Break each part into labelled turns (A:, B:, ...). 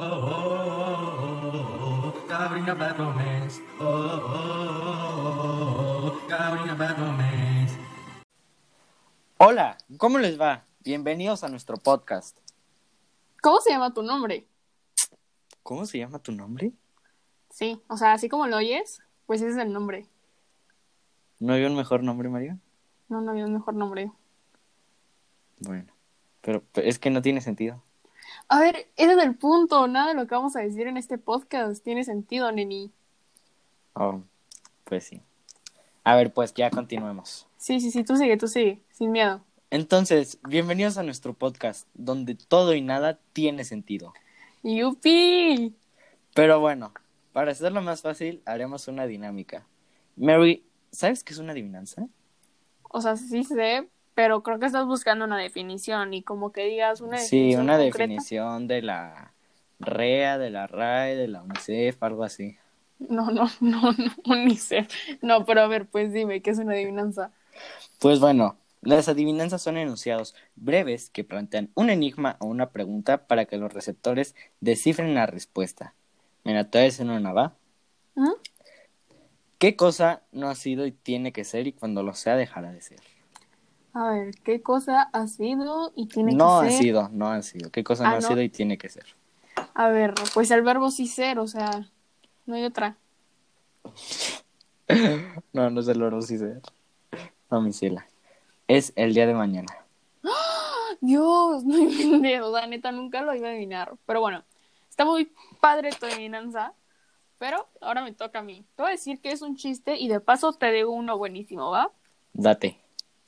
A: oh, Cabrina Bad Romance. Oh, oh, oh, Cabrina Bad Romance.
B: Hola, ¿cómo les va? Bienvenidos a nuestro podcast.
C: ¿Cómo se llama tu nombre?
B: ¿Cómo se llama tu nombre?
C: Sí, o sea, así como lo oyes, pues ese es el nombre.
B: ¿No había un mejor nombre, María?
C: No, no había un mejor nombre.
B: Bueno, pero es que no tiene sentido.
C: A ver, ese es el punto. Nada de lo que vamos a decir en este podcast tiene sentido, neni.
B: Oh, pues sí. A ver, pues ya continuemos.
C: Sí, sí, sí, tú sigue, tú sigue, sin miedo.
B: Entonces, bienvenidos a nuestro podcast, donde todo y nada tiene sentido.
C: ¡Yupi!
B: Pero bueno, para hacerlo más fácil, haremos una dinámica. Mary, ¿sabes qué es una adivinanza?
C: O sea, sí sé, pero creo que estás buscando una definición y como que digas una
B: Sí,
C: definición.
B: una
C: concreta.
B: definición de la REA, de la RAE, de la UNICEF, algo así.
C: No, no, no, no, UNICEF. No, pero a ver, pues dime, ¿qué es una adivinanza?
B: Pues bueno, las adivinanzas son enunciados breves que plantean un enigma o una pregunta para que los receptores descifren la respuesta. Mira, te voy una, ¿va? ¿Qué cosa no ha sido y tiene que ser y cuando lo sea dejará de ser?
C: A ver, ¿qué cosa ha sido y tiene
B: no
C: que
B: ha
C: ser?
B: sido, no ha sido. ¿Qué cosa
C: Ah,
B: no ha
C: ¿no?
B: sido y tiene que ser?
C: A ver, pues el verbo sí ser, o sea, no hay otra.
B: No, no es el oro sí ser. No, mi ciela. Es el día de mañana.
C: Dios, no inventes, o sea, neta, nunca lo iba a adivinar. Pero bueno, está muy padre tu adivinanza, pero ahora me toca a mí. Te voy a decir que es un chiste y de paso te digo uno buenísimo, ¿va?
B: Date.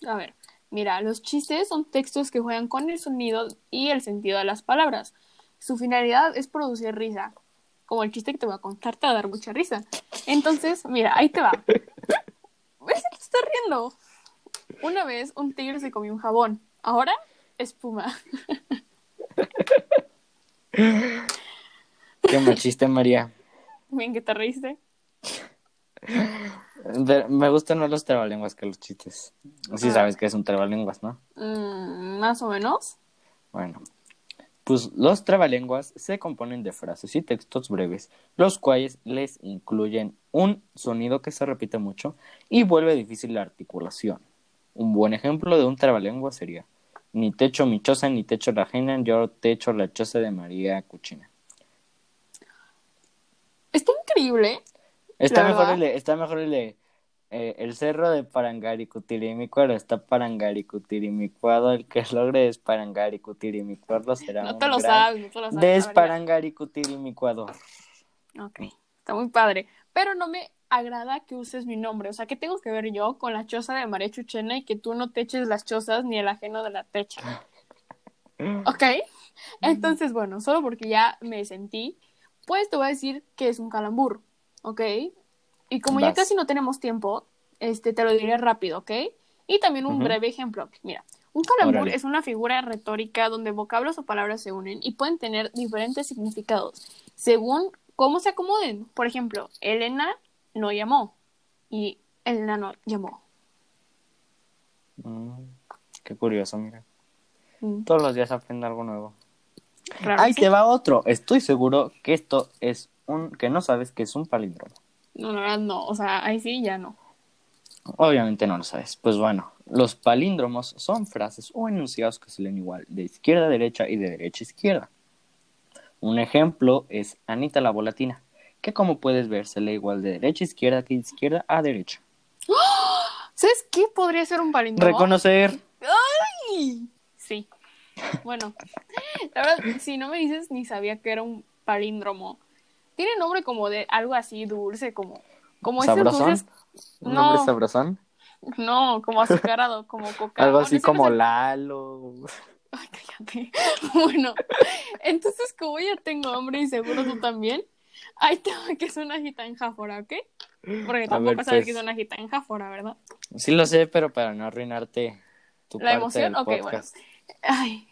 C: A ver, mira, los chistes son textos que juegan con el sonido y el sentido de las palabras. Su finalidad es producir risa. Como el chiste que te voy a contar te va a dar mucha risa. Entonces, mira, ahí te va. ¿Ves que te estás riendo? Una vez un tigre se comió un jabón. Ahora, espuma.
B: Qué mal chiste, María.
C: Bien que te reíste.
B: Me gustan más los trabalenguas que los chistes. Sí
C: Ah.
B: sabes que es un trabalenguas, ¿no?
C: Mm, más o menos.
B: Bueno, pues los trabalenguas se componen de frases y textos breves, los cuales les incluyen un sonido que se repite mucho y vuelve difícil la articulación. Un buen ejemplo de un trabalengua sería ni techo mi choza, ni techo la ajena, yo techo la choza de María Cuchina.
C: Está increíble.
B: Está mejor el de, está mejor el de eh, el cerro de Parangaricutirimícuaro está Parangaricutirimícuado, el que logre desparangaricutirimícuado será
C: No
B: un
C: te lo
B: gran
C: sabes, no te lo sabes.
B: Desparangaricutirimícuado.
C: Ok, está muy padre. Pero no me agrada que uses mi nombre. O sea, ¿qué tengo que ver yo con la choza de María Chuchena y que tú no te eches las chozas ni el ajeno de la techa? ¿Ok? Entonces, bueno, solo porque ya me sentí, pues te voy a decir que es un calambur. ¿Ok? Y como ya casi no tenemos tiempo, este, te lo diré rápido, ¿ok? Y también un breve ejemplo. Mira, un calambur
B: Órale.
C: es una figura retórica donde vocablos o palabras se unen y pueden tener diferentes significados según cómo se acomoden. Por ejemplo, Elena no llamó y Elena no llamó.
B: Mm, qué curioso, mira.
C: Mm,
B: Todos los días aprendo algo nuevo.
C: claro
B: Ahí
C: que
B: te
C: sí.
B: va otro. Estoy seguro que esto es un que no sabes que es un palíndromo.
C: No, la verdad no. O sea, ahí sí ya no.
B: Obviamente no lo sabes. Pues bueno, los palíndromos son frases o enunciados que se leen igual de izquierda a derecha y de derecha a izquierda. Un ejemplo es Anita la volatina, que como puedes ver se lee igual de derecha a izquierda que de izquierda a derecha.
C: ¿Sabes qué podría ser un palíndromo?
B: Reconocer.
C: ¡Ay! Sí. Bueno, la verdad, si no me dices, ni sabía que era un palíndromo. Tiene nombre como de algo así dulce, como, como esos
B: ¿Sabrosón?
C: dulces.
B: ¿Un
C: No.
B: nombre sabrosón?
C: No, como azucarado, como coca.
B: Algo así
C: no
B: como Lalo.
C: Ay, cállate. Bueno, entonces como ya tengo hambre y seguro tú también, ahí te va que es una gitanjáfora, ¿ok? Porque tampoco
B: ver,
C: sabes
B: pues.
C: que es una gitanjáfora, ¿verdad?
B: Sí lo sé, pero para no arruinarte tu
C: La
B: parte
C: emoción,
B: del
C: ok, bueno. Ay.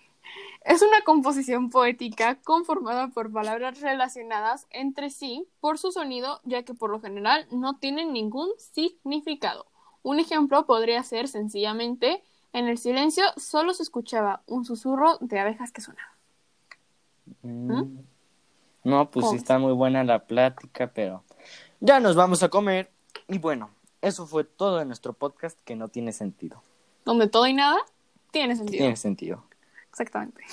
C: Es una composición poética conformada por palabras relacionadas entre sí por su sonido, ya que por lo general no tienen ningún significado. Un ejemplo podría ser sencillamente en el silencio solo se escuchaba un susurro de abejas que sonaba.
B: Mm. No, pues sí está muy buena la plática, pero ya nos vamos a comer. Y bueno, eso fue todo de nuestro podcast que no tiene sentido.
C: Donde todo y nada tiene sentido.
B: Tiene sentido.
C: Exactamente.